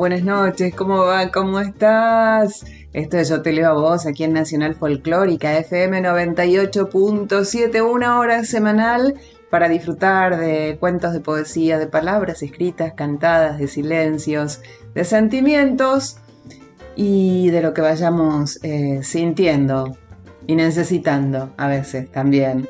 Buenas noches, ¿cómo va? ¿Cómo estás? Esto es Yo Te Leo a Vos aquí en Nacional Folclórica FM 98.7, una hora semanal para disfrutar de cuentos de poesía, de palabras escritas, cantadas, de silencios, de sentimientos y de lo que vayamos eh, sintiendo y necesitando a veces también.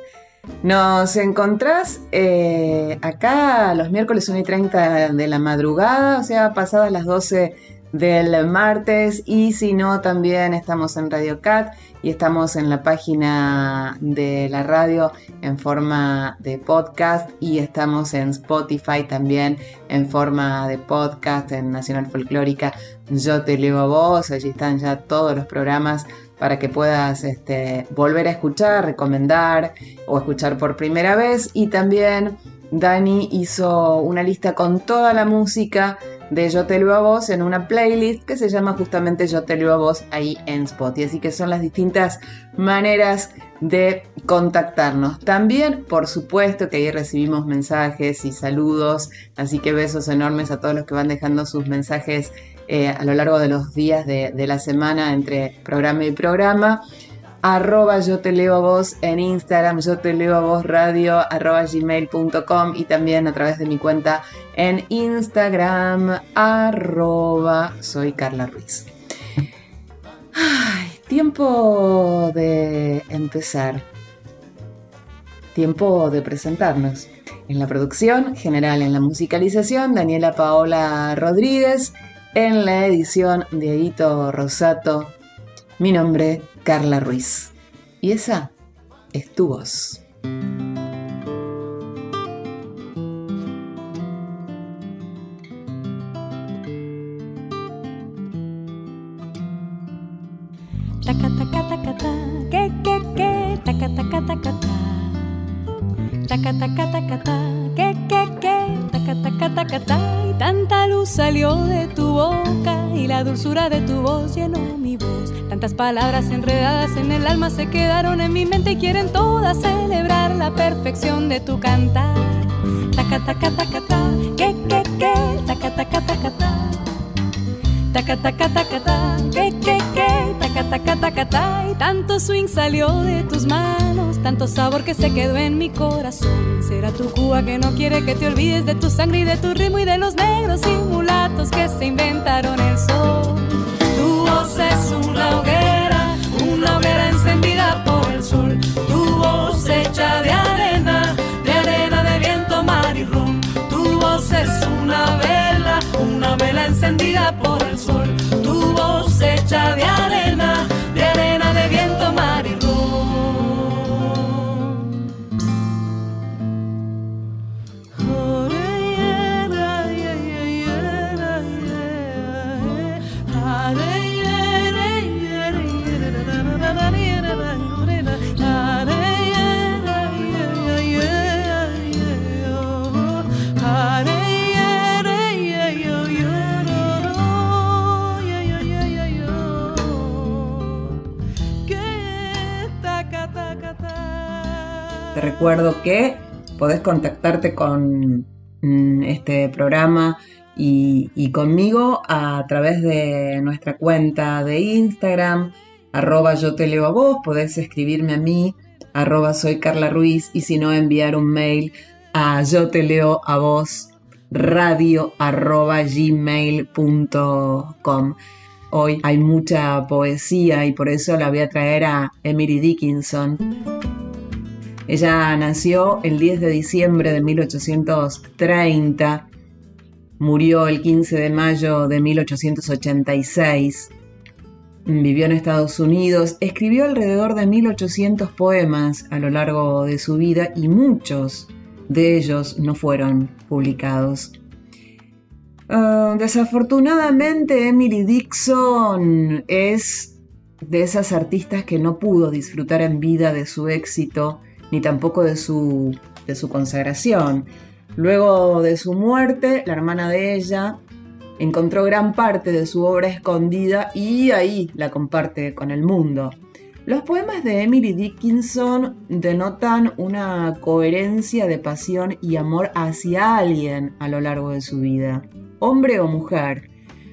Nos encontrás eh, acá los miércoles 1 y 30 de la madrugada, o sea, pasadas las 12 del martes y si no también estamos en Radio Cat y estamos en la página de la radio en forma de podcast y estamos en Spotify también en forma de podcast en Nacional Folclórica. Yo te leo a vos, allí están ya todos los programas para que puedas este, volver a escuchar, recomendar o escuchar por primera vez. Y también Dani hizo una lista con toda la música de Yo te leo a vos en una playlist que se llama justamente Yo te leo a vos ahí en Spotify. Así que son las distintas maneras de contactarnos. También, por supuesto, que ahí recibimos mensajes y saludos. Así que besos enormes a todos los que van dejando sus mensajes eh, a lo largo de los días de, la semana entre programa y programa. Arroba yo te leo a vos en Instagram, yo te leo a vos radio, arroba gmail.com y también a través de mi cuenta en Instagram, arroba soy Carla Ruiz. Tiempo de empezar. Tiempo de presentarnos. En la producción general, en la musicalización, Daniela Paola Rodríguez en la edición de Edito Rosato. Mi nombre, Carla Ruiz. Y esa es tu voz. Taca taca taca ta, que que que, taca taca taca ta. Taca taca taca ta, que que que, taca taca ta. Tanta luz salió de tu boca y la dulzura de tu voz llenó mi voz. Tantas palabras enredadas en el alma se quedaron en mi mente y quieren todas celebrar la perfección de tu cantar. Taca taca taca ta, que que taca taca taca ta. Taca taca taca ta, que que, taca taca taca ta. Y tanto swing salió de tus manos, tanto sabor que se quedó en mi corazón. Será tu Cuba que no quiere que te olvides de tu sangre y de tu ritmo y de los negros y mulatos que se inventaron el sol. Voz es una hoguera, una hoguera encendida por el sol. Tu voz hecha de arena, de arena de viento, mar y rum. Tu voz es una vela, una vela encendida por el sol. Recuerdo que podés contactarte con mm, este programa y, conmigo a través de nuestra cuenta de Instagram, arroba yo te leo a vos, podés escribirme a mí, arroba soy Carla Ruiz, y si no, enviar un mail a yo te leo a vos, radio arroba gmail.com. Hoy hay mucha poesía y por eso la voy a traer a Emily Dickinson. Ella nació el 10 de diciembre de 1830, murió el 15 de mayo de 1886, vivió en Estados Unidos, escribió alrededor de 1800 poemas a lo largo de su vida y muchos de ellos no fueron publicados. Ah, desafortunadamente, Emily Dixon es de esas artistas que no pudo disfrutar en vida de su éxito ni tampoco de su, de su consagración. Luego de su muerte, la hermana de ella encontró gran parte de su obra escondida y ahí la comparte con el mundo. Los poemas de Emily Dickinson denotan una coherencia de pasión y amor hacia alguien a lo largo de su vida, hombre o mujer.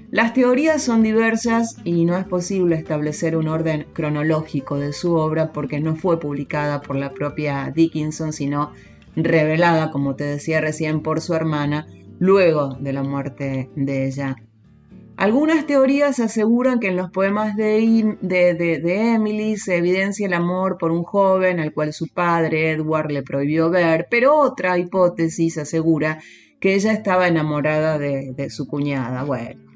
Las teorías son diversas y no es posible establecer un orden cronológico de su obra porque no fue publicada por la propia Dickinson, sino revelada, como te decía recién, por su hermana luego de la muerte de ella. Algunas teorías aseguran que en los poemas de, Emily se evidencia el amor por un joven al cual su padre, Edward, le prohibió ver, pero otra hipótesis asegura que ella estaba enamorada de, su cuñada. Bueno,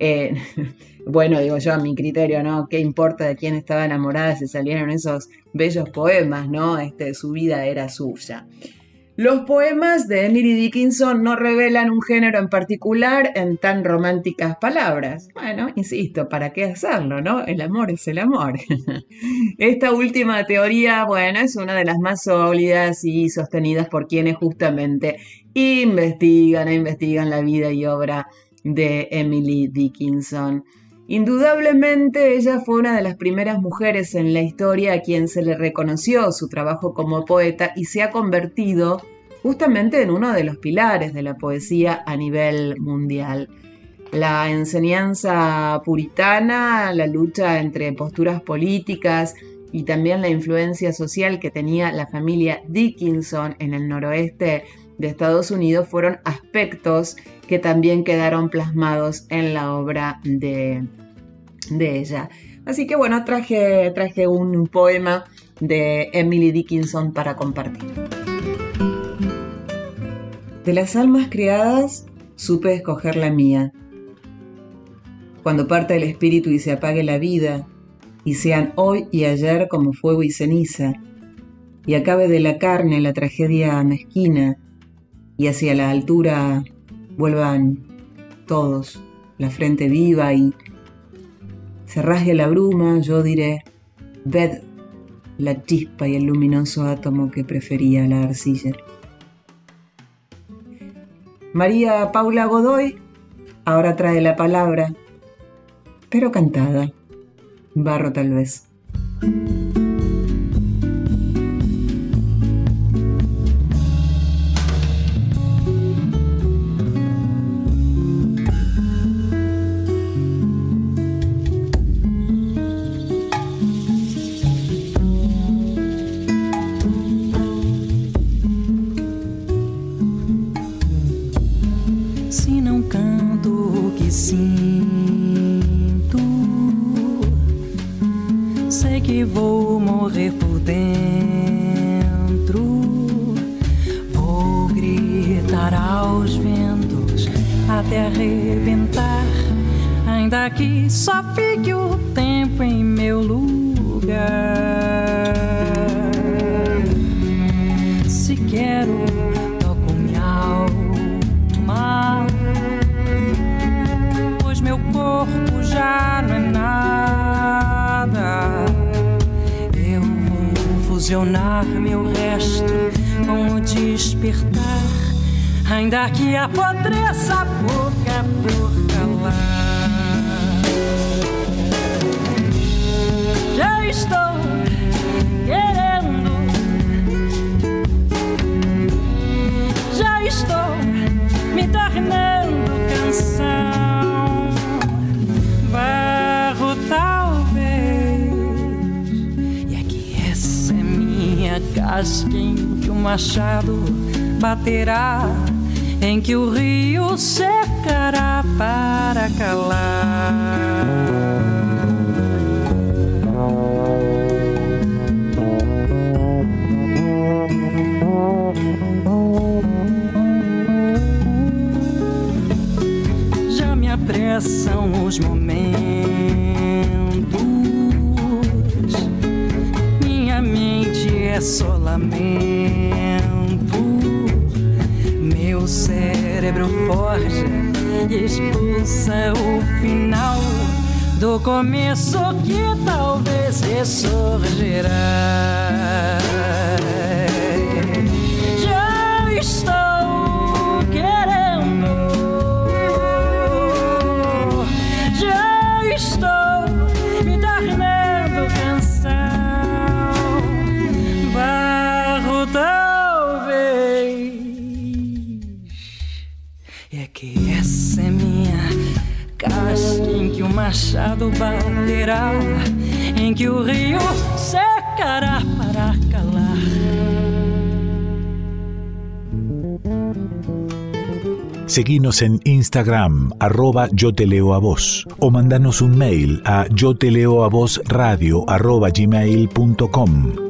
eh, bueno, digo yo a mi criterio, ¿no? ¿Qué importa de quién estaba enamorada si salieron esos bellos poemas, ¿no? Este, su vida era suya. Los poemas de Emily Dickinson no revelan un género en particular en tan románticas palabras. Bueno, insisto, ¿para qué hacerlo, no? El amor es el amor. Esta última teoría, bueno, es una de las más sólidas y sostenidas por quienes justamente investigan e investigan la vida y obra de Emily Dickinson. Indudablemente ella fue una de las primeras mujeres en la historia a quien se le reconoció su trabajo como poeta y se ha convertido justamente en uno de los pilares de la poesía a nivel mundial. La enseñanza puritana, la lucha entre posturas políticas y también la influencia social que tenía la familia Dickinson en el noroeste de Estados Unidos fueron aspectos que también quedaron plasmados en la obra de, de ella. Así que bueno, traje, traje un poema de Emily Dickinson para compartir. De las almas creadas supe escoger la mía. Cuando parte el espíritu y se apague la vida, y sean hoy y ayer como fuego y ceniza, y acabe de la carne la tragedia mezquina, y hacia la altura vuelvan todos, la frente viva y se rasgue la bruma, yo diré, ved la chispa y el luminoso átomo que prefería la arcilla. María Paula Godoy ahora trae la palabra, pero cantada, barro tal vez. Machado baterá, em que o rio secará para calar. Já me apressam os momentos é só lamento. Meu cérebro forja e expulsa o final do começo que talvez ressurgirá. Já estou machado em que o rio secará para calar. Seguinos en Instagram, arroba yo te leo a vos, o mandanos un mail a yo te leo a vos radio arroba gmail.com.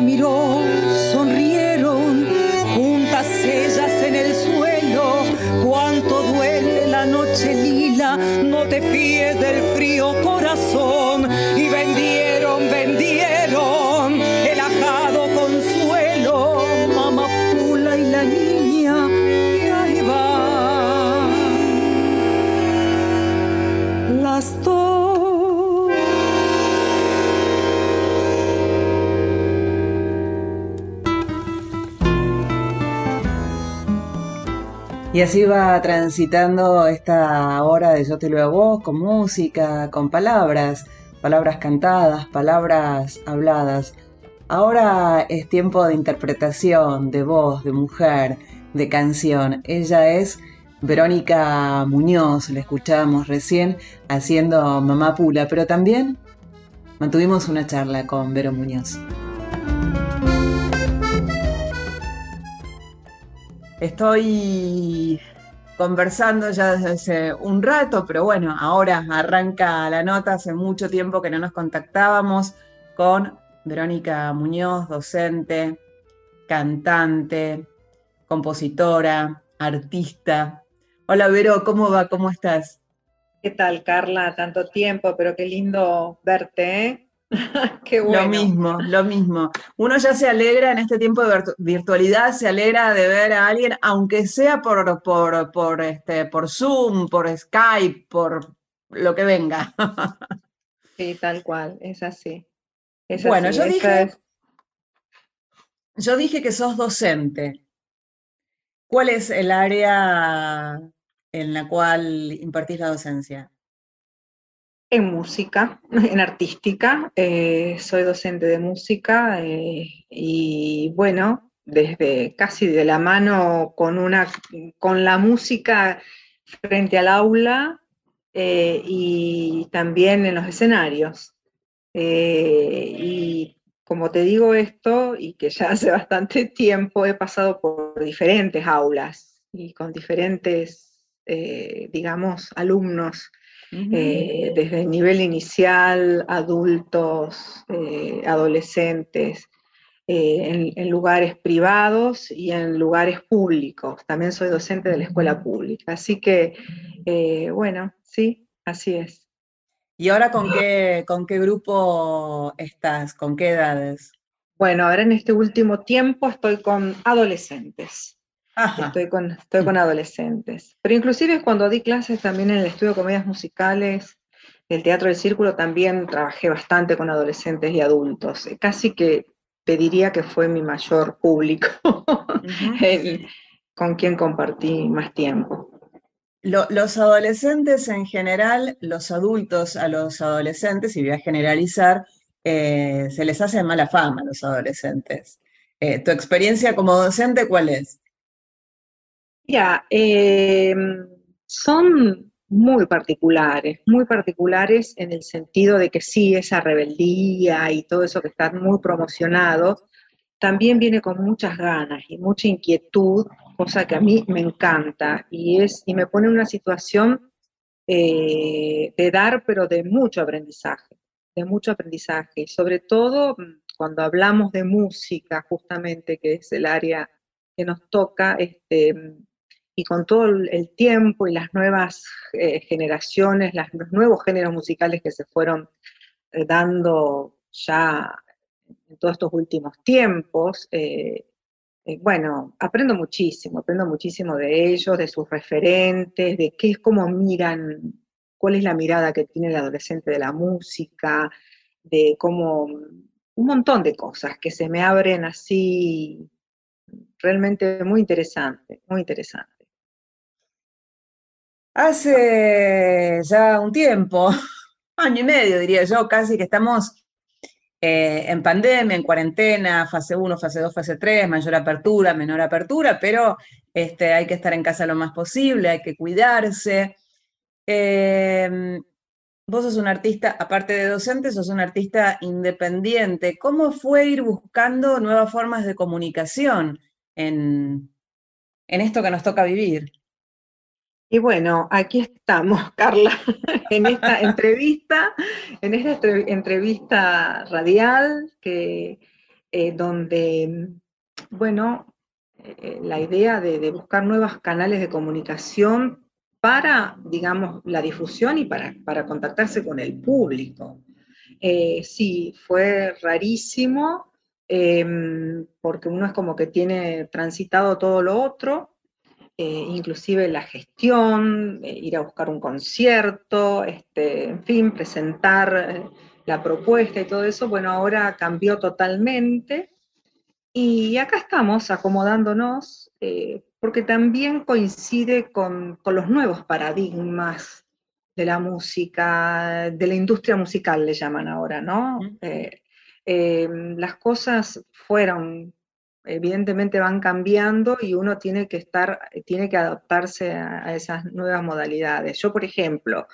Miró, Y así va transitando esta hora de Yo te leo a vos, con música, con palabras, palabras cantadas, palabras habladas. Ahora es tiempo de interpretación, de voz, de mujer, de canción. Ella es Verónica Muñoz, la escuchábamos recién haciendo Mamá Pula, pero también mantuvimos una charla con Vero Muñoz. Estoy conversando ya desde hace un rato, pero bueno, ahora arranca la nota, hace mucho tiempo que no nos contactábamos con Verónica Muñoz, docente, cantante, compositora, artista. Hola Vero, ¿cómo va? ¿Cómo estás? ¿Qué tal, Carla? Tanto tiempo, pero qué lindo verte, ¿eh? qué bueno. Lo mismo, lo mismo. Uno ya se alegra en este tiempo de virtu- virtualidad, se alegra de ver a alguien, aunque sea por, por, por, este, por Zoom, por Skype, por lo que venga. Sí, tal cual, es así. Es Bueno, así, yo dije- es- Yo dije que sos docente. ¿Cuál es el área en la cual impartís la docencia? En música, en artística. eh, soy docente de música eh, y bueno, desde casi de la mano con, una, con la música frente al aula eh, y también en los escenarios. Y como te digo esto, y que ya hace bastante tiempo he pasado por diferentes aulas y con diferentes, digamos, alumnos, eh, desde el nivel inicial, adultos, eh, adolescentes, en, en, lugares privados y en lugares públicos. También soy docente de la escuela pública. Así que, bueno, sí, así es. ¿Y ahora con qué, con qué grupo estás? ¿Con qué edades? Bueno, ahora en este último tiempo estoy con adolescentes. Estoy con, estoy con adolescentes. Pero inclusive cuando di clases también en el estudio de comedias musicales, el Teatro del Círculo, también trabajé bastante con adolescentes y adultos. Casi que pediría que fue mi mayor público con quien compartí más tiempo los adolescentes en general, los adultos a los adolescentes, y voy a generalizar, eh, se les hace mala fama a los adolescentes. Eh, ¿Tu experiencia como docente cuál es? Ya, em, son muy particulares, muy particulares en el sentido de que sí, esa rebeldía y todo eso que está muy promocionado, también viene con muchas ganas y mucha inquietud cosa que a mí me encanta y, es, y me pone en una situación eh, de dar, pero de mucho aprendizaje, de mucho aprendizaje, sobre todo mm, cuando hablamos de música, justamente, que es el área que nos toca, este, y con todo el tiempo y las nuevas eh, generaciones, los nuevos géneros musicales que se fueron eh, dando ya en todos estos últimos tiempos, eh, bueno, aprendo muchísimo, aprendo muchísimo de ellos, de sus referentes, de qué es cómo miran, cuál es la mirada que tiene el adolescente de la música, de cómo un montón de cosas que se me abren así, realmente muy interesante, muy interesante. Hace ya un tiempo, año y medio diría yo, casi que estamos eh, en pandemia, en cuarentena, fase 1, fase 2, fase 3, mayor apertura, menor apertura, pero este, hay que estar en casa lo más posible, hay que cuidarse. Em, vos sos un artista, aparte de docente, sos un artista independiente. ¿Cómo fue ir buscando nuevas formas de comunicación en, en esto que nos toca vivir? Y bueno, aquí estamos, Carla, en esta entrevista, en esta entrevista radial, que, eh, donde, bueno, eh, la idea de, buscar nuevos canales de comunicación para, digamos, la difusión y para, para contactarse con el público. Eh, sí, fue rarísimo, em, porque uno es como que tiene transitado todo lo otro, eh, inclusive la gestión, eh, ir a buscar un concierto, este, en fin, presentar eh, la propuesta y todo eso, bueno, ahora cambió totalmente. Y acá estamos acomodándonos, porque también coincide con, los nuevos paradigmas de la música, de la industria musical, le llaman ahora, ¿no? las cosas fueron evidentemente van cambiando y uno tiene que estar, tiene que adaptarse a, esas nuevas modalidades. Yo, por ejemplo,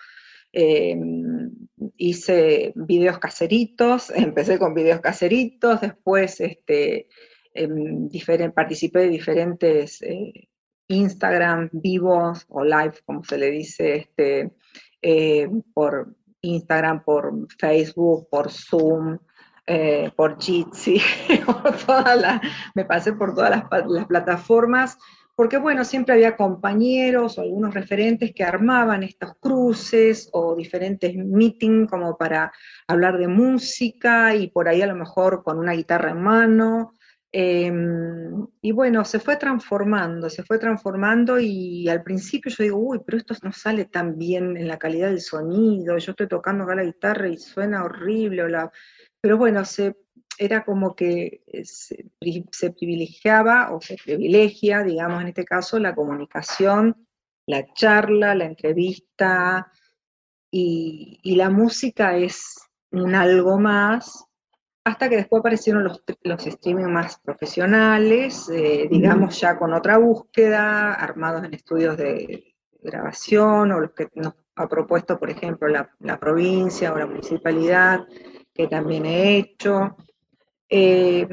em, hice videos caseritos, empecé con videos caseritos, después este, em, participé de diferentes eh, Instagram vivos o live, como se le dice, este, eh, por Instagram, por Facebook, por Zoom, eh, por Jitsi, me pasé por todas las, plataformas, porque bueno, siempre había compañeros o algunos referentes que armaban estos cruces o diferentes meetings como para hablar de música y por ahí a lo mejor con una guitarra en mano. Em, y bueno, se fue transformando, se fue transformando y al principio yo digo, uy, pero esto no sale tan bien en la calidad del sonido, yo estoy tocando acá la guitarra y suena horrible, o la, pero bueno, se, era como que eh, se, privilegiaba o se privilegia, digamos en este caso, la comunicación, la charla, la entrevista, y, la música es un algo más, hasta que después aparecieron los, los streaming más profesionales, eh, digamos ya con otra búsqueda, armados en estudios de grabación, o los que nos ha propuesto, por ejemplo, la, la provincia o la municipalidad, que también he hecho. Eh,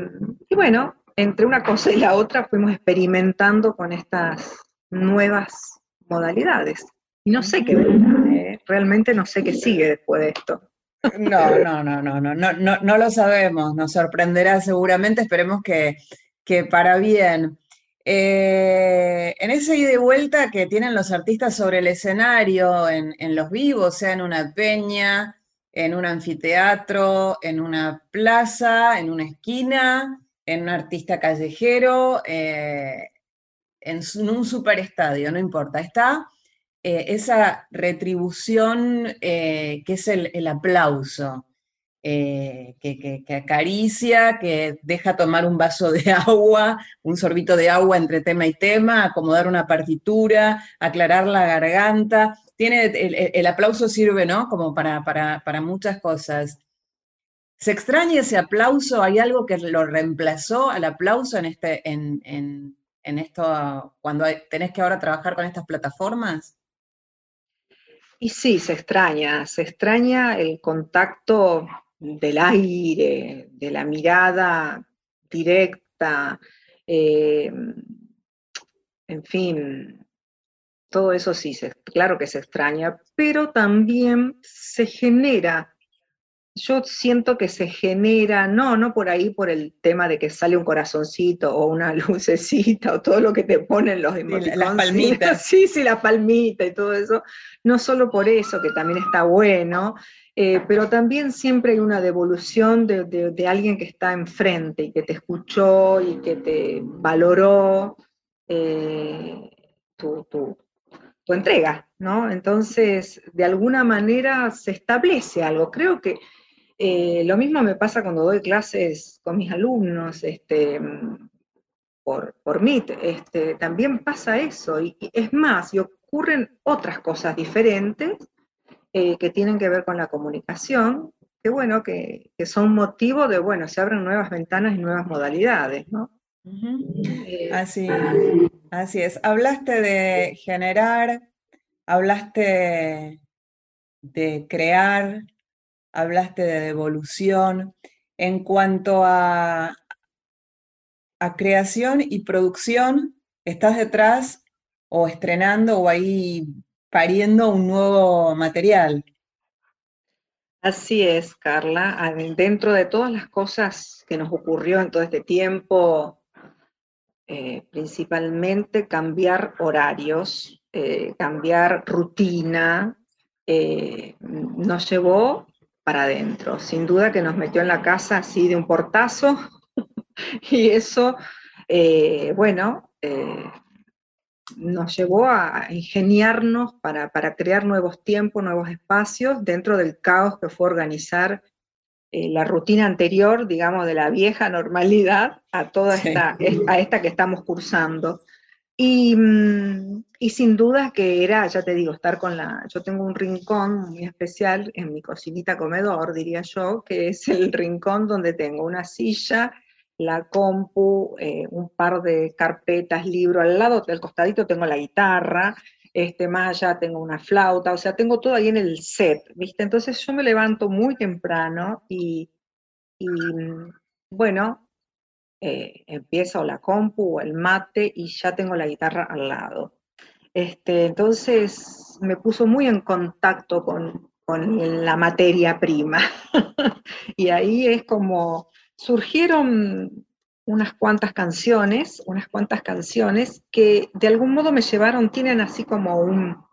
y bueno, entre una cosa y la otra fuimos experimentando con estas nuevas modalidades. Y no sé qué ¿eh? realmente no sé qué sigue después de esto. No, no, no, no, no, no, no, lo sabemos, nos sorprenderá seguramente, esperemos que, que para bien. Eh, en ese ida y vuelta que tienen los artistas sobre el escenario, en, los vivos, sea en una peña, en un anfiteatro, en una plaza, en una esquina, en un artista callejero, eh, en, un superestadio, no importa, está eh, esa retribución que es el aplauso. Eh, que, acaricia, que deja tomar un vaso de agua, un sorbito de agua entre tema y tema, acomodar una partitura, aclarar la garganta. Tiene, el, aplauso sirve, ¿no? Como para, para, muchas cosas. ¿Se extraña ese aplauso? ¿Hay algo que lo reemplazó al aplauso en, este, en, en esto, cuando tenés que ahora trabajar con estas plataformas? Y sí, se extraña, se extraña el contacto del aire, de la mirada directa, eh, en fin, todo eso sí, claro que se extraña, pero también se genera yo siento que se genera, no, no por ahí por el tema de que sale un corazoncito o una lucecita o todo lo que te ponen los emoticones. Las palmitas. Sí, sí, la palmita y todo eso. No solo por eso, que también está bueno, eh, pero también siempre hay una devolución de, alguien que está enfrente y que te escuchó y que te valoró eh, tu, entrega, ¿no? Entonces, de alguna manera se establece algo. Creo que eh, lo mismo me pasa cuando doy clases con mis alumnos, este, por, por Meet, este, también pasa eso, y, es más, y ocurren otras cosas diferentes eh, que tienen que ver con la comunicación, que bueno, que, son motivo de, bueno, se abren nuevas ventanas y nuevas modalidades, ¿no? Así, así es. Hablaste de generar, hablaste de crear, hablaste de devolución. En cuanto a, a creación y producción, ¿estás detrás o estrenando o ahí pariendo un nuevo material. Así es, Carla. Dentro de todas las cosas que nos ocurrió en todo este tiempo, eh, principalmente cambiar horarios, eh, cambiar rutina, eh, nos llevó para adentro. Sin duda que nos metió en la casa así de un portazo y eso, bueno, nos llevó a ingeniarnos para, crear nuevos tiempos, nuevos espacios dentro del caos que fue organizar eh, la rutina anterior, digamos, de la vieja normalidad a toda esta, a esta que estamos cursando. Y, mm, y, sin duda que era, ya te digo, estar con la, yo tengo un rincón muy especial en mi cocinita comedor, diría yo, que es el rincón donde tengo una silla la compu, eh, un par de carpetas, libro al lado, del costadito tengo la guitarra, este, más allá tengo una flauta, o sea, tengo todo ahí en el set, ¿viste? Entonces yo me levanto muy temprano y, bueno, eh, empiezo la compu o el mate y ya tengo la guitarra al lado. Este, entonces me puso muy en contacto con, con la materia prima. y ahí es como surgieron unas cuantas canciones, unas cuantas canciones que de algún modo me llevaron, tienen así como un,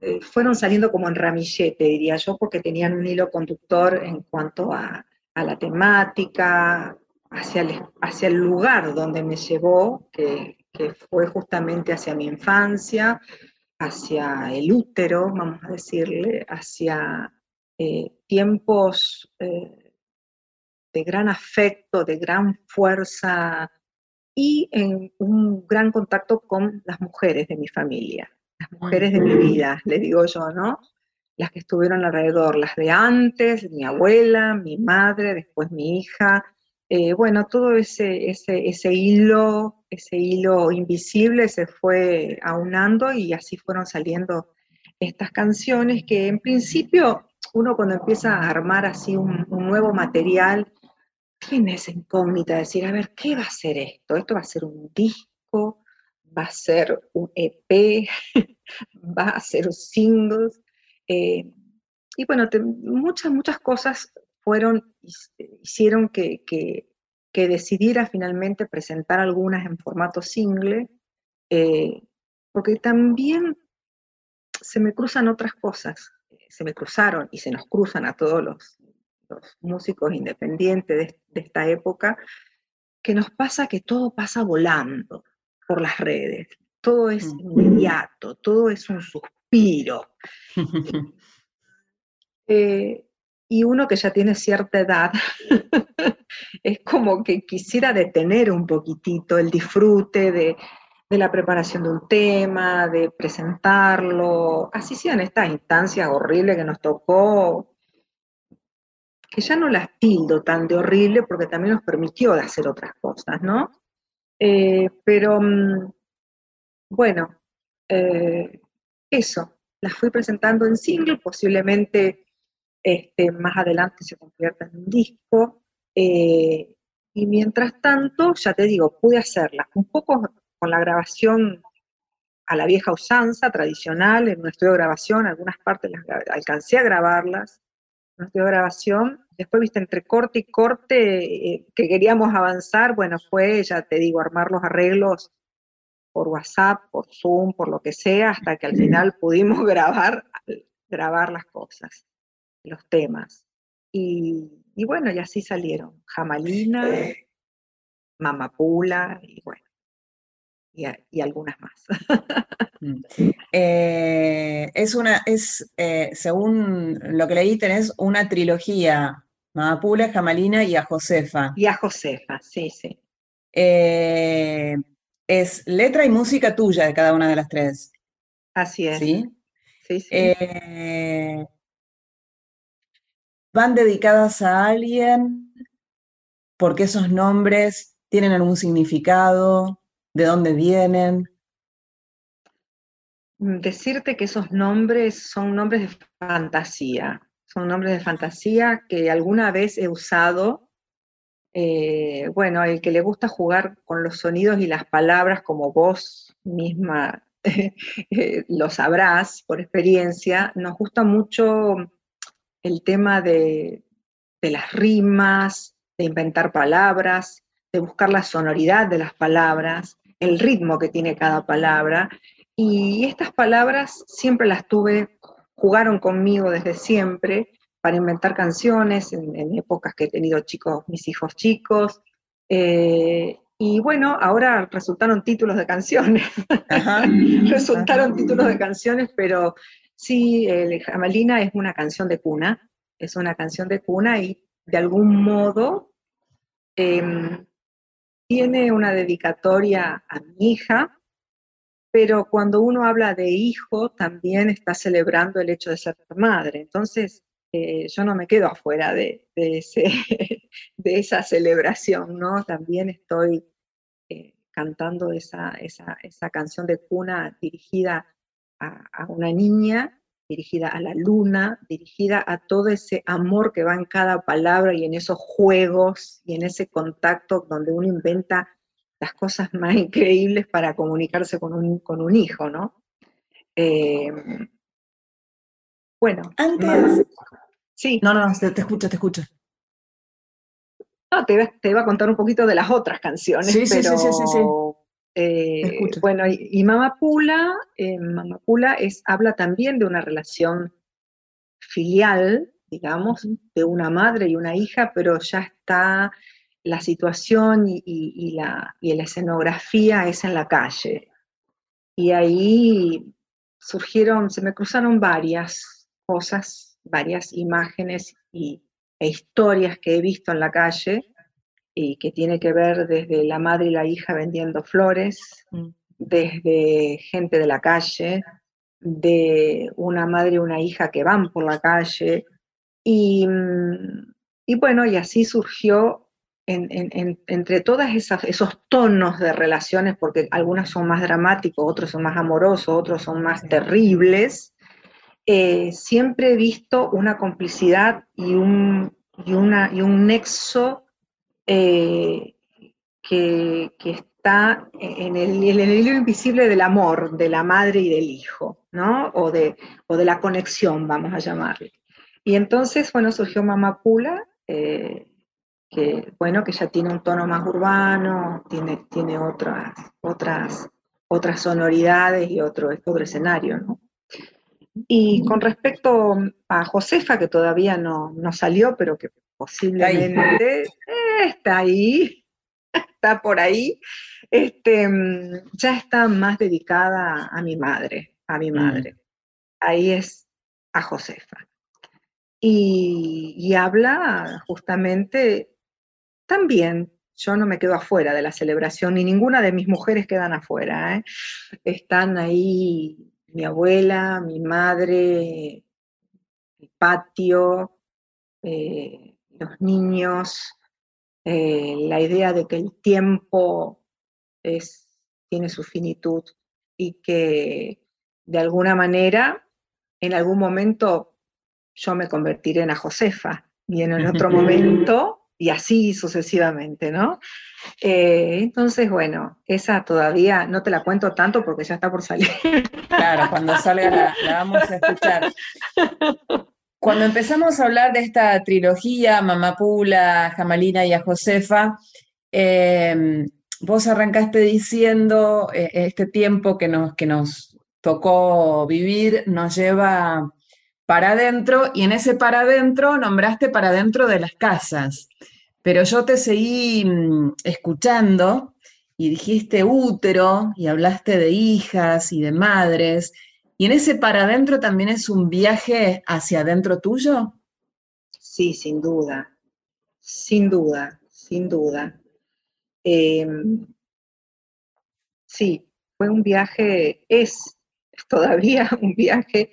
eh, fueron saliendo como en ramillete, diría yo, porque tenían un hilo conductor en cuanto a, la temática, hacia el, hacia el, lugar donde me llevó, que, fue justamente hacia mi infancia, hacia el útero, vamos a decirle, hacia eh, tiempos eh, de gran afecto, de gran fuerza y en un gran contacto con las mujeres de mi familia, las mujeres de mi vida, le digo yo, ¿no? Las que estuvieron alrededor, las de antes, mi abuela, mi madre, después mi hija, eh, bueno, todo ese, ese, ese hilo, ese hilo invisible se fue aunando y así fueron saliendo estas canciones que en principio uno cuando empieza a armar así un, un nuevo material fin, esa incógnita de decir, a ver, ¿qué va a ser esto? ¿Esto va a ser un disco? ¿Va a ser un EP? ¿Va a ser singles? Eh, y bueno, muchas, muchas cosas fueron, hicieron que, que, decidiera finalmente presentar algunas en formato single, eh, porque también se me cruzan otras cosas, se me cruzaron y se nos cruzan a todos los, músicos independientes de, esta época, que nos pasa que todo pasa volando por las redes, todo es inmediato, todo es un suspiro. Eh, y uno que ya tiene cierta edad, es como que quisiera detener un poquitito el disfrute de, de la preparación de un tema, de presentarlo, así sean estas instancias horribles que nos tocó, que ya no las tildo tan de horrible porque también nos permitió hacer otras cosas, ¿no? Eh, pero mm, bueno, eh, eso, las fui presentando en single, posiblemente este, más adelante se convierta en un disco. Eh, y mientras tanto, ya te digo, pude hacerlas un poco con la grabación a la vieja usanza tradicional, en un estudio de grabación, algunas partes las alcancé a grabarlas, estudio de grabación, después, viste, entre corte y corte, eh, que queríamos avanzar, bueno, fue, ya te digo, armar los arreglos por WhatsApp, por Zoom, por lo que sea, hasta que al final pudimos grabar, grabar las cosas, los temas. Y, y bueno, y así salieron, Jamalina, Mamapula, y bueno y, algunas más. Mm. Eh, es una, es, eh, según lo que leí, tenés una trilogía, Mamapula, Jamalina y a Josefa. Y a Josefa, sí, sí. Eh, es letra y música tuya de cada una de las tres. Así es. ¿Sí? Sí, sí. ¿Van dedicadas a alguien? ¿Porque esos nombres tienen algún significado? De dónde vienen. Mm, decirte que esos nombres son nombres de fantasía, son nombres de fantasía que alguna vez he usado. Eh, bueno, el que le gusta jugar con los sonidos y las palabras como vos misma eh, lo sabrás por experiencia, nos gusta mucho el tema de, de las rimas, de inventar palabras, de buscar la sonoridad de las palabras, el ritmo que tiene cada palabra. Y estas palabras siempre las tuve, jugaron conmigo desde siempre para inventar canciones en, épocas que he tenido chicos, mis hijos chicos. Eh, y bueno, ahora resultaron títulos de canciones. resultaron títulos de canciones, pero sí, el Jamalina es una canción de cuna, es una canción de cuna y de algún modo em, tiene una dedicatoria a mi hija, pero cuando uno habla de hijo, también está celebrando el hecho de ser madre. Entonces, eh, yo no me quedo afuera de, ese, de, esa celebración, ¿no? También estoy eh, cantando esa, esa, esa, canción de cuna dirigida a una niña dirigida a la luna, dirigida a todo ese amor que va en cada palabra y en esos juegos y en ese contacto donde uno inventa las cosas más increíbles para comunicarse con un, con un hijo, ¿no? Em, bueno. Antes. Sí. No, no, te, escucho, te escucho. No, te, te, iba a contar un poquito de las otras canciones, sí, pero... Sí, sí, sí, eh, bueno, y, Mamapula, eh, Mamapula es, habla también de una relación filial, digamos, de una madre y una hija, pero ya está la situación y, la, y la escenografía es en la calle. Y ahí surgieron, se me cruzaron varias cosas, varias imágenes y, e historias que he visto en la calle y que tiene que ver desde la madre y la hija vendiendo flores, mm. desde gente de la calle, de una madre y una hija que van por la calle. Y, mm, y bueno, y así surgió entre todos esos tonos de relaciones, porque algunas son más dramáticos, otros son más amorosos, otros son más terribles, eh, siempre he visto una complicidad y un, y una, y un nexo eh, que, está en el, en el, hilo invisible del amor de la madre y del hijo, ¿no? O de, o de la conexión, vamos a llamarle. Y entonces, bueno, surgió Mamapula, eh, que, bueno, que ya tiene un tono más urbano, tiene, tiene otras, otras, otras sonoridades y otro, otro escenario, ¿no? Y con respecto a Josefa, que todavía no, no salió, pero que posiblemente está ahí, está por ahí, este, ya está más dedicada a mi madre, a mi mm. madre. Ahí es a Josefa. Y, y, habla justamente también, yo no me quedo afuera de la celebración, ni ninguna de mis mujeres quedan afuera. ¿eh? Están ahí mi abuela, mi madre, el patio, eh, los niños, eh, la idea de que el tiempo es, tiene su finitud y que de alguna manera, en algún momento, yo me convertiré en a Josefa y en otro momento y así sucesivamente, ¿no? Eh, entonces, bueno, esa todavía no te la cuento tanto porque ya está por salir. Claro, cuando salga la, vamos a escuchar. Cuando empezamos a hablar de esta trilogía, Mamapula, Jamalina y a Josefa, em, vos arrancaste diciendo eh, este tiempo que nos, que nos tocó vivir nos lleva para adentro y en ese para adentro nombraste para adentro de las casas. Pero yo te seguí mm, escuchando y dijiste útero y hablaste de hijas y de madres. ¿Y en ese para adentro también es un viaje hacia adentro tuyo? Sí, sin duda, sin duda, sin duda. Em, sí, fue un viaje, es todavía un viaje.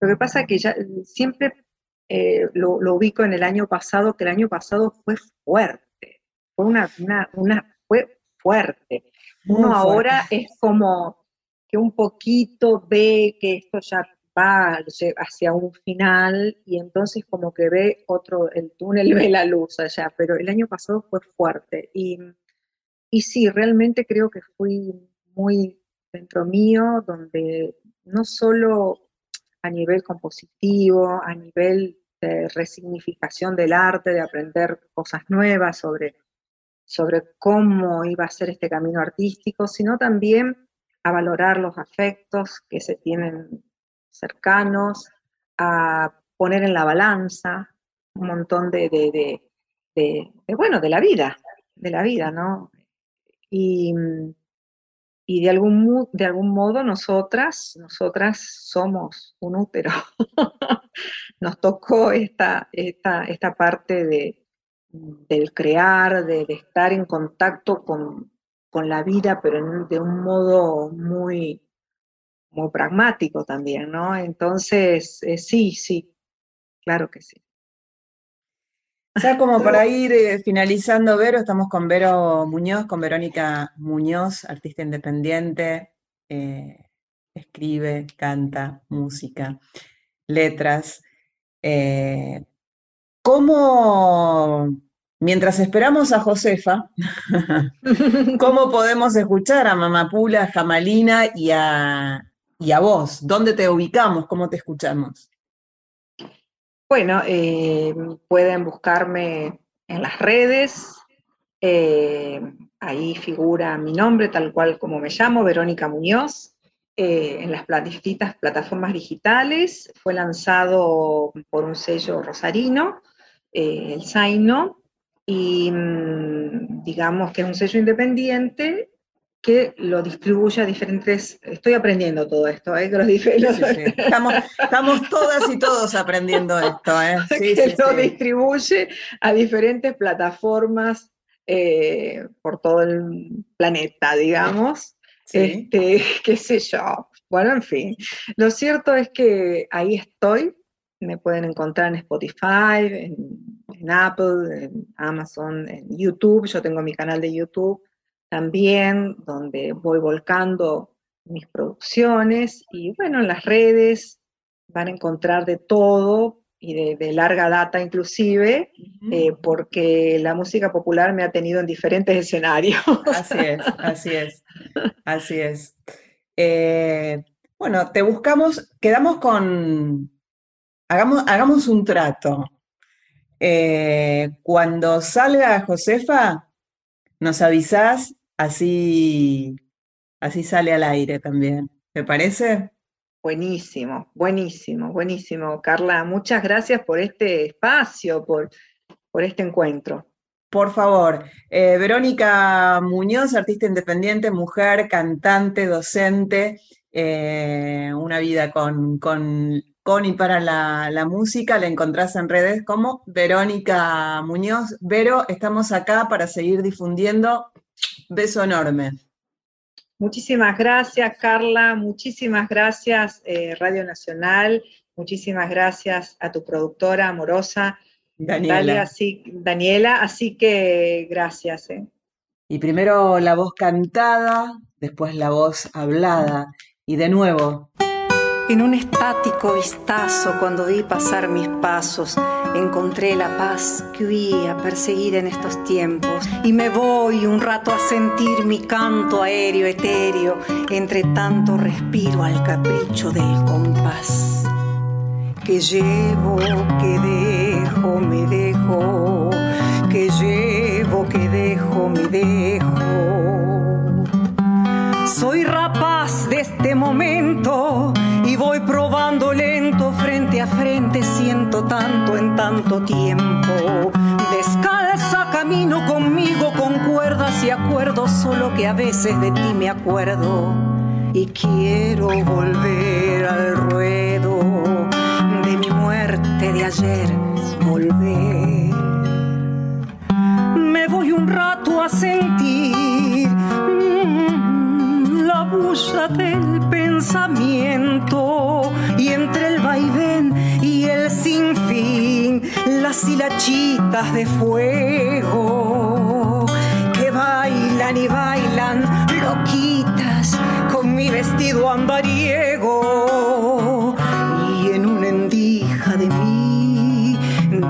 Lo que pasa es que ya siempre eh, lo, ubico en el año pasado, que el año pasado fue fuerte, fue una, una, fue fuerte. Uno ahora es como que un poquito ve que esto ya va hacia un final y entonces como que ve otro, el túnel ve la luz allá, pero el año pasado fue fuerte. Y, y sí, realmente creo que fui muy dentro mío, donde no solo a nivel compositivo, a nivel de resignificación del arte, de aprender cosas nuevas sobre, sobre cómo iba a ser este camino artístico, sino también a valorar los afectos que se tienen cercanos, a poner en la balanza un montón de, bueno, de la vida, de la vida, ¿no? Y, y de algún, de algún modo nosotras, nosotras somos un útero. Nos tocó esta, esta, esta parte de, del crear, de, estar en contacto con, la vida, pero de un modo muy, muy pragmático también, ¿no? Entonces, eh, sí, sí, claro que sí. Ya como para ir eh, finalizando, Vero, estamos con Vero Muñoz, con Verónica Muñoz, artista independiente, eh, escribe, canta, música, letras. ¿Cómo, mientras esperamos a Josefa, cómo podemos escuchar a Mamapula, a Jamalina y a, y a vos? ¿Dónde te ubicamos? ¿Cómo te escuchamos? Bueno, eh, pueden buscarme en las redes, eh, ahí figura mi nombre tal cual como me llamo, Verónica Muñoz, eh, en las distintas plataformas digitales, fue lanzado por un sello rosarino, el Zaino, y mm, digamos que es un sello independiente que lo distribuye a diferentes, estoy aprendiendo todo esto, ¿eh? Estamos, estamos, todas y todos aprendiendo esto, ¿eh? que lo distribuye a diferentes plataformas eh, por todo el planeta, digamos, este, qué sé yo, bueno, en fin, lo cierto es que ahí estoy, me pueden encontrar en Spotify, en, en Apple, en Amazon, en YouTube, yo tengo mi canal de YouTube, también, donde voy volcando mis producciones y bueno, en las redes van a encontrar de todo y de, larga data inclusive, eh, porque la música popular me ha tenido en diferentes escenarios. Así es, así es, así es. Eh, bueno, te buscamos, quedamos con, hagamos, hagamos un trato. Eh, cuando salga Josefa, nos avisás, así, así sale al aire también. ¿Te parece? Buenísimo, buenísimo, buenísimo. Carla, muchas gracias por este espacio, por, por este encuentro. Por favor, eh, Verónica Muñoz, artista independiente, mujer, cantante, docente, eh, una vida con, con, con y para la, la, música, la encontrás en redes como Verónica Muñoz. Vero, estamos acá para seguir difundiendo. Beso enorme. Muchísimas gracias, Carla. Muchísimas gracias, eh, Radio Nacional. Muchísimas gracias a tu productora amorosa, Daniela. así, Daniela. Así que gracias. Eh. Y primero la voz cantada, después la voz hablada. Y de nuevo. En un estático vistazo, cuando vi pasar mis pasos, encontré la paz que huía perseguida en estos tiempos. Y me voy un rato a sentir mi canto aéreo, etéreo, entre tanto respiro al capricho del compás. Que llevo, que dejo, me dejo, que llevo, que dejo, me dejo. Soy rapaz de este momento voy probando lento frente a frente, siento tanto en tanto tiempo. Descalza camino conmigo con cuerdas y acuerdos, solo que a veces de ti me acuerdo. Y quiero volver al ruedo de mi muerte de ayer, volver. Me voy un rato a sentir la bulla del pensamiento y entre el vaivén y el sinfín las hilachitas de fuego que bailan y bailan loquitas con mi vestido andariego. Y en una endija de mí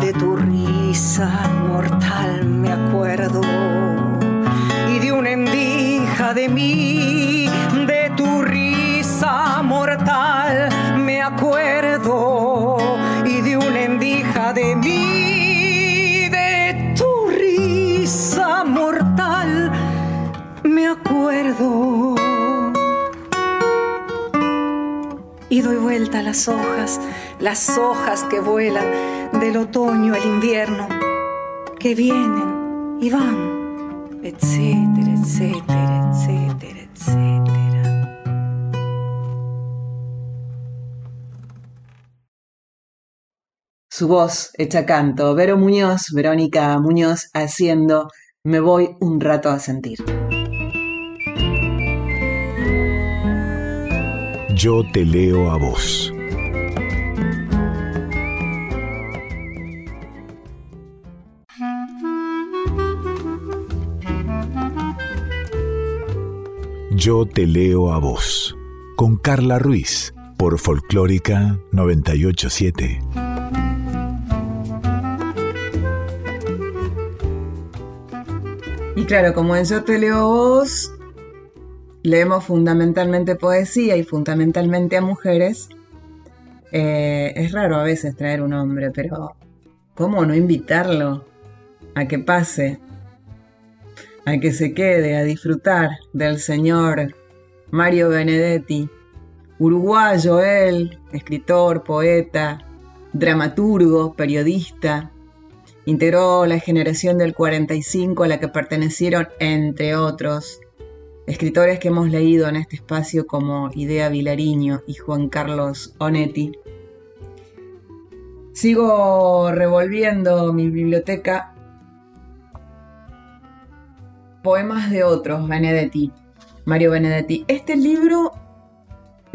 de tu risa mortal me acuerdo. Y de una endija de mí de mí, de tu risa mortal, me acuerdo. Y doy vuelta a las hojas, las hojas que vuelan del otoño al invierno, que vienen y van, etcétera, etcétera, etcétera, etcétera. Su voz hecha canto. Vero Muñoz, Verónica Muñoz, haciendo Me voy un rato a sentir. Yo te leo a vos. Yo te leo a vos. Con Carla Ruiz por Folclórica 987. Claro, como en Yo te leo vos, leemos fundamentalmente poesía y fundamentalmente a mujeres. Eh, es raro a veces traer un hombre, pero ¿cómo no invitarlo a que pase? A que se quede a disfrutar del señor Mario Benedetti, uruguayo él, escritor, poeta, dramaturgo, periodista, Integró la generación del 45 a la que pertenecieron, entre otros, escritores que hemos leído en este espacio como Idea Vilariño y Juan Carlos Onetti. Sigo revolviendo mi biblioteca. Poemas de otros, Benedetti, Mario Benedetti. Este libro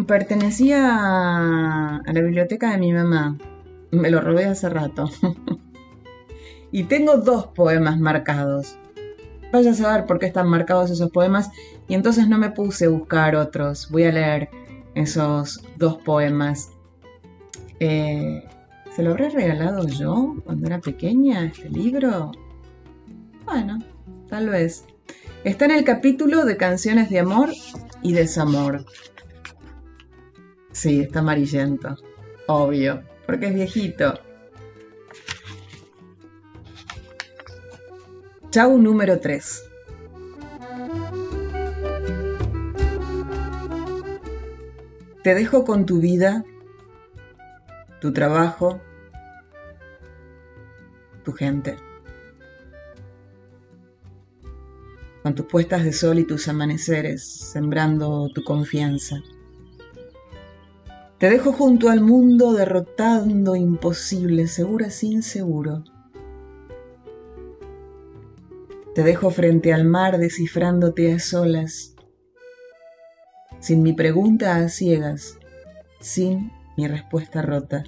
pertenecía a la biblioteca de mi mamá. Me lo robé hace rato. Y tengo dos poemas marcados. Vaya a saber por qué están marcados esos poemas y entonces no me puse a buscar otros. Voy a leer esos dos poemas. Eh, ¿Se lo habré regalado yo cuando era pequeña este libro? Bueno, tal vez. Está en el capítulo de canciones de amor y desamor. Sí, está amarillento. Obvio, porque es viejito. Chau número 3. Te dejo con tu vida, tu trabajo, tu gente. Con tus puestas de sol y tus amaneceres, sembrando tu confianza. Te dejo junto al mundo derrotando imposible, segura sin seguro. Te dejo frente al mar descifrándote a solas sin mi pregunta a ciegas, sin mi respuesta rota.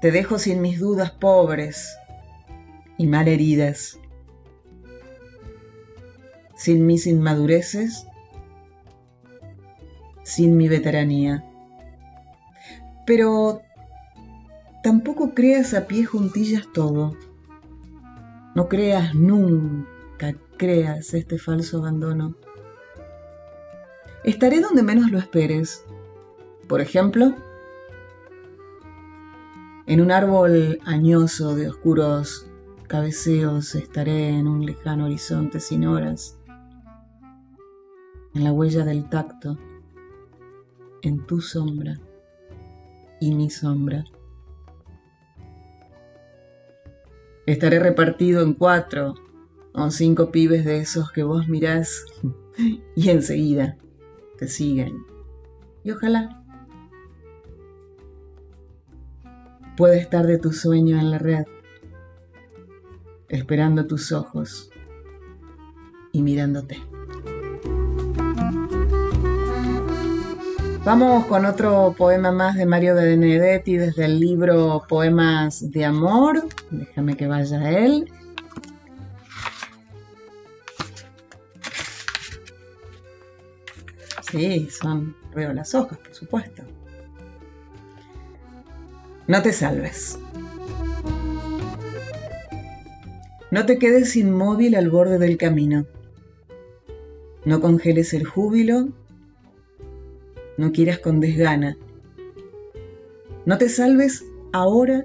Te dejo sin mis dudas pobres y mal heridas, sin mis inmadureces, sin mi veteranía. Pero tampoco creas a pie juntillas todo. No creas nunca, creas este falso abandono. Estaré donde menos lo esperes. Por ejemplo, en un árbol añoso de oscuros cabeceos estaré en un lejano horizonte sin horas, en la huella del tacto, en tu sombra y mi sombra. Estaré repartido en cuatro o cinco pibes de esos que vos mirás y enseguida siguen. Y ojalá pueda estar de tu sueño en la red, esperando tus ojos y mirándote. Vamos con otro poema más de Mario Benedetti desde el libro Poemas de Amor. Déjame que vaya él. Sí, son veo las hojas, por supuesto. No te salves. No te quedes inmóvil al borde del camino. No congeles el júbilo. No quieras con desgana. No te salves ahora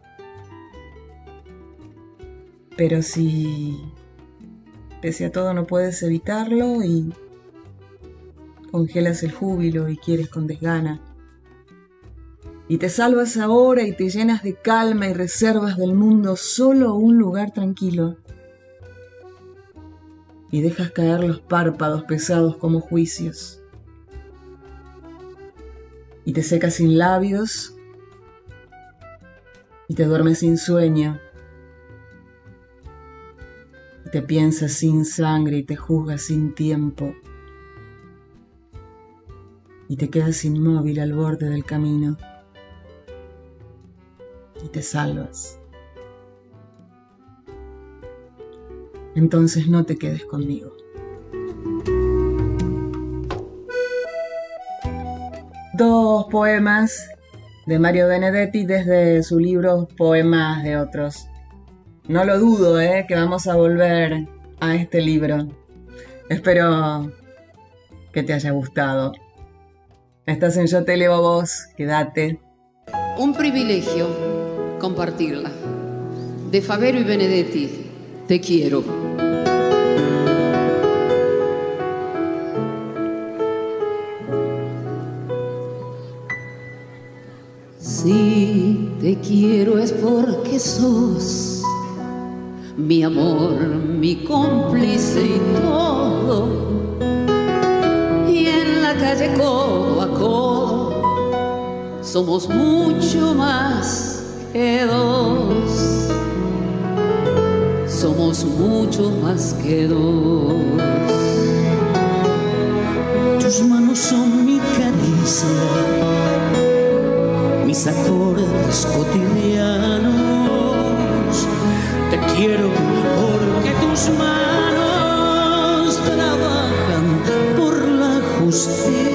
Pero si pese a todo no puedes evitarlo y congelas el júbilo y quieres con desgana. Y te salvas ahora y te llenas de calma y reservas del mundo solo un lugar tranquilo. Y dejas caer los párpados pesados como juicios. Y te secas sin labios. Y te duermes sin sueño. Te piensas sin sangre y te juzgas sin tiempo y te quedas inmóvil al borde del camino y te salvas. Entonces no te quedes conmigo. Dos poemas de Mario Benedetti desde su libro Poemas de otros. No lo dudo, ¿eh? que vamos a volver a este libro. Espero que te haya gustado. Estás en Yo te elevo vos, quédate. Un privilegio compartirla. De Favero y Benedetti, te quiero. Si te quiero es porque sos mi amor, mi cómplice y todo calle codo a codo, somos mucho más que dos. Somos mucho más que dos. Tus manos son mi caricia, mis acordes cotidianos. Quiero porque tus manos trabajan por la justicia.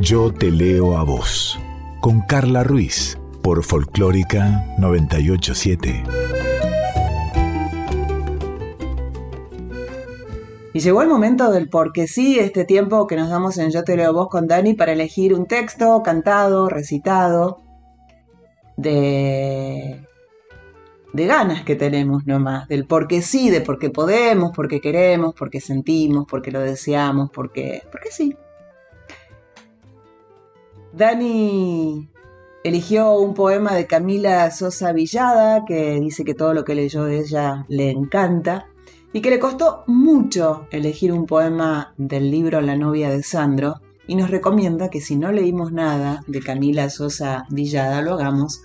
Yo te leo a vos. Con Carla Ruiz. Por Folclórica 987. Y llegó el momento del porque sí, este tiempo que nos damos en Yo te leo a vos con Dani para elegir un texto cantado, recitado, de, de ganas que tenemos nomás, del porque sí, de porque podemos, porque queremos, porque sentimos, porque lo deseamos, porque, porque sí. Dani eligió un poema de Camila Sosa Villada, que dice que todo lo que leyó de ella le encanta, y que le costó mucho elegir un poema del libro La novia de Sandro, y nos recomienda que si no leímos nada de Camila Sosa Villada, lo hagamos,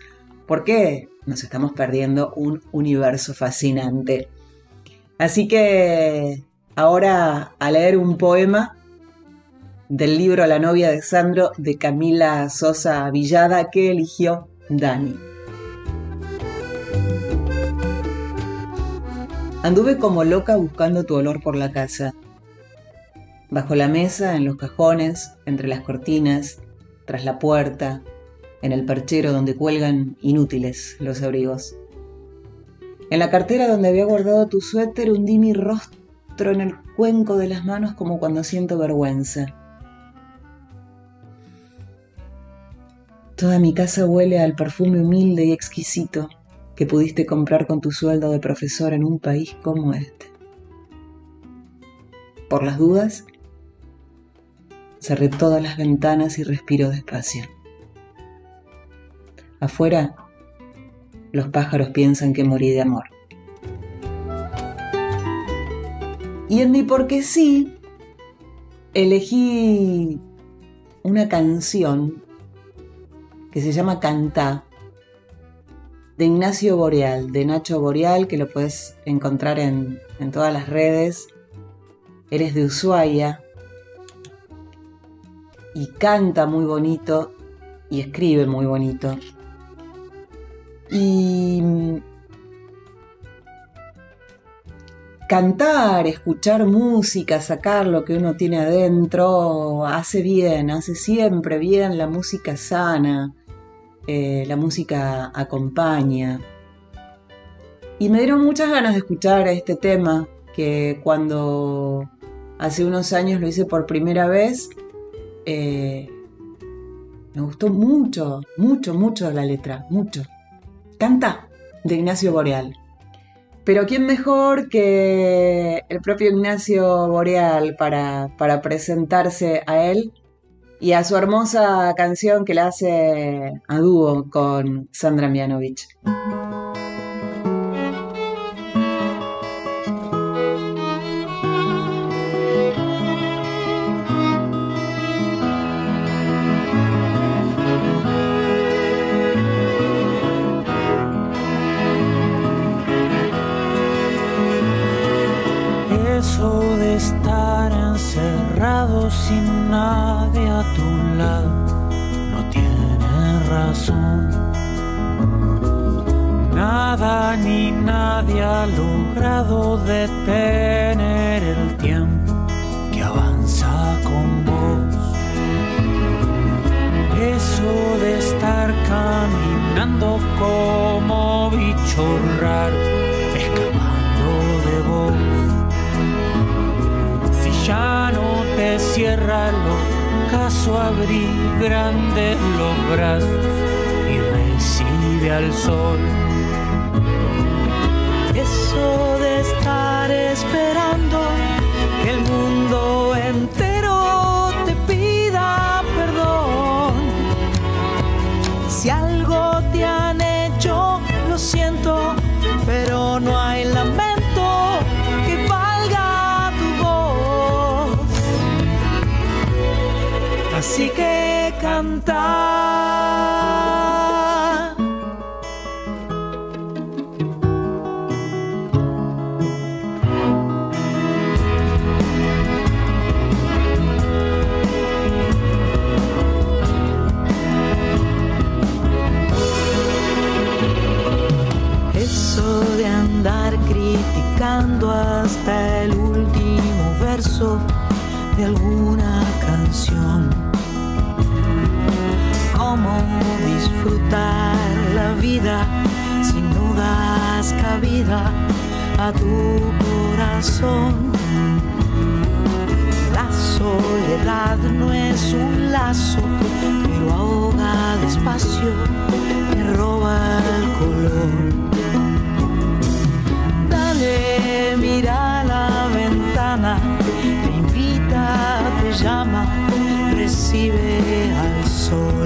porque nos estamos perdiendo un universo fascinante. Así que ahora a leer un poema del libro La novia de Sandro de Camila Sosa Villada que eligió Dani. Anduve como loca buscando tu olor por la casa. Bajo la mesa, en los cajones, entre las cortinas, tras la puerta, en el perchero donde cuelgan inútiles los abrigos. En la cartera donde había guardado tu suéter hundí mi rostro en el cuenco de las manos como cuando siento vergüenza. Toda mi casa huele al perfume humilde y exquisito que pudiste comprar con tu sueldo de profesor en un país como este. Por las dudas, cerré todas las ventanas y respiro despacio. Afuera, los pájaros piensan que morí de amor. Y en mi porque sí, elegí una canción que se llama Cantá, de Ignacio Boreal, de Nacho Boreal, que lo puedes encontrar en, en todas las redes. Eres de Ushuaia y canta muy bonito y escribe muy bonito. Y cantar, escuchar música, sacar lo que uno tiene adentro, hace bien, hace siempre bien la música sana eh, la música acompaña. Y me dieron muchas ganas de escuchar este tema que cuando hace unos años lo hice por primera vez, eh, me gustó mucho, mucho, mucho la letra, mucho. Canta de Ignacio Boreal. Pero ¿quién mejor que el propio Ignacio Boreal para, para presentarse a él y a su hermosa canción que la hace a dúo con Sandra Mianovich. Sin nadie a tu lado no tiene razón. Nada ni nadie ha logrado detener el tiempo que avanza con vos. Eso de estar caminando como bicho raro, escapando de vos. Si ya cierra el ocaso, abrí grandes los brazos y recibe al sol. Eso de estar esperando que el mundo de alguna canción. Cómo disfrutar la vida si no das cabida a tu corazón. La soledad no es un lazo, pero ahoga despacio, me roba el color. Dale, mira al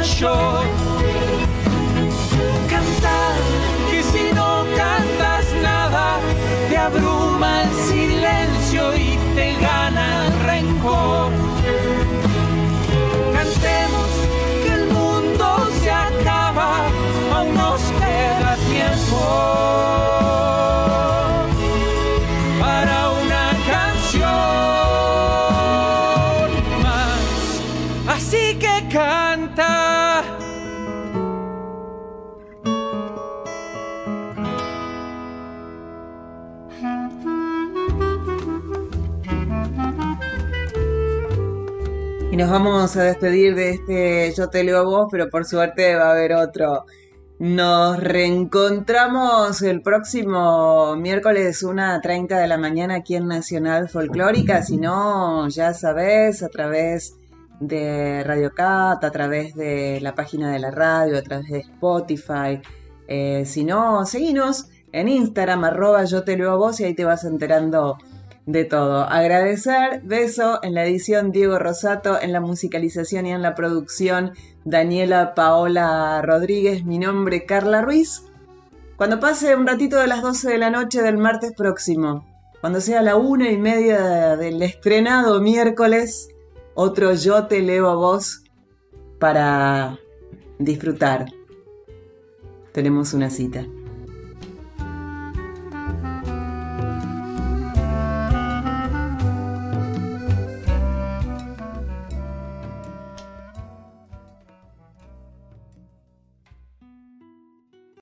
tono mayor. Nos vamos a despedir de este Yo te leo a vos, pero por suerte va a haber otro. Nos reencontramos el próximo miércoles 1.30 de la mañana aquí en Nacional Folclórica. Si no, ya sabes, a través de Radio Cat, a través de la página de la radio, a través de Spotify. Eh, si no, seguinos en Instagram, arroba yo te leo a vos y ahí te vas enterando de todo. Agradecer, beso en la edición Diego Rosato, en la musicalización y en la producción Daniela Paola Rodríguez, mi nombre Carla Ruiz. Cuando pase un ratito de las 12 de la noche del martes próximo, cuando sea la una y media del estrenado miércoles, otro Yo te leo a vos para disfrutar. Tenemos una cita.